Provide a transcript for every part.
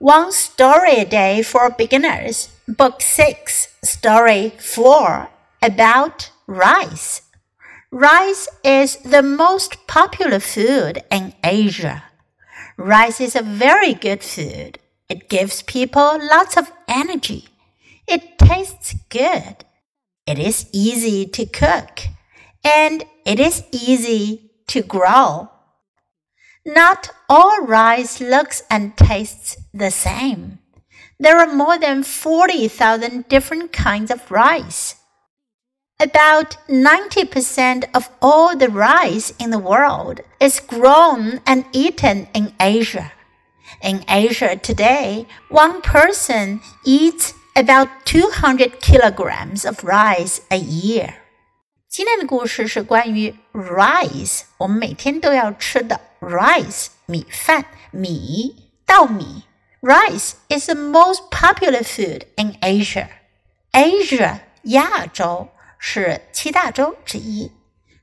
One Story a Day for Beginners, Book 6, Story 4, about rice. Rice is the most popular food in Asia. Rice is a very good food. It gives people lots of energy. It tastes good. It is easy to cook. And it is easy to grow. Not all rice looks and tastes the same. There are more than 40,000 different kinds of rice. About 90% of all the rice in the world is grown and eaten in Asia. In Asia today, one person eats about 200 kilograms of rice a year. 今天的故事是关于 rice，我们每天都要吃的 rice 米饭米稻米。Rice is the most popular food in Asia. Asia 亚洲是七大洲之一。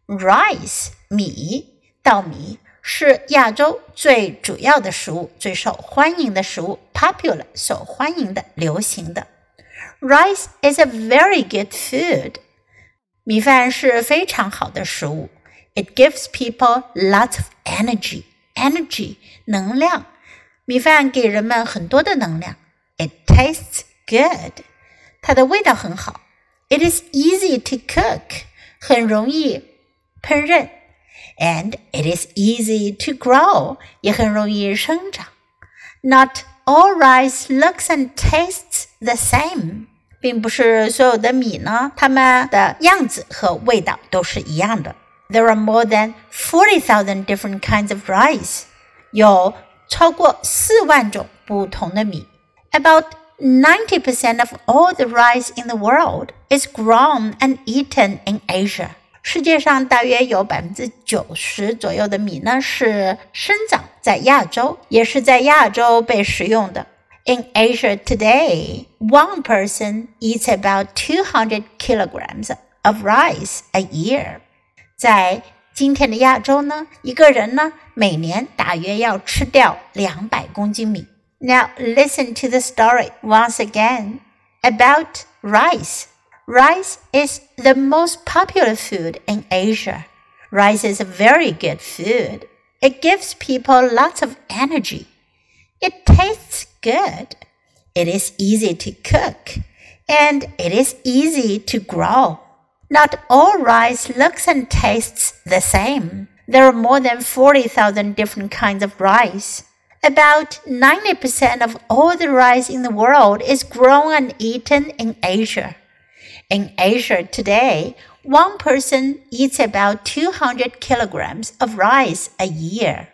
Rice 米稻米是亚洲最主要的食物，最受欢迎的食物。Popular 受欢迎的、流行的。Rice is a very good food. 米饭是非常好的食物。It gives people lots of energy. Energy 能量，米饭给人们很多的能量。It tastes good. 它的味道很好。It is easy to cook. 很容易烹饪。And it is easy to grow. 也很容易生长。Not all rice looks and tastes the same. 并不是所有的米呢，它们的样子和味道都是一样的。There are more than forty thousand different kinds of rice，有超过四万种不同的米。About ninety percent of all the rice in the world is grown and eaten in Asia。世界上大约有百分之九十左右的米呢是生长在亚洲，也是在亚洲被食用的。 In Asia today, one person eats about 200 kilograms of rice a year. 在今天的亚洲呢，一个人呢每年大约要吃掉两百公斤米。Now listen to the story once again about rice. Rice is the most popular food in Asia. Rice is a very good food. It gives people lots of energy. It tastes good. It is easy to cook and it is easy to grow. Not all rice looks and tastes the same. There are more than 40,000 different kinds of rice. About 90% of all the rice in the world is grown and eaten in Asia. In Asia today, one person eats about 200 kilograms of rice a year.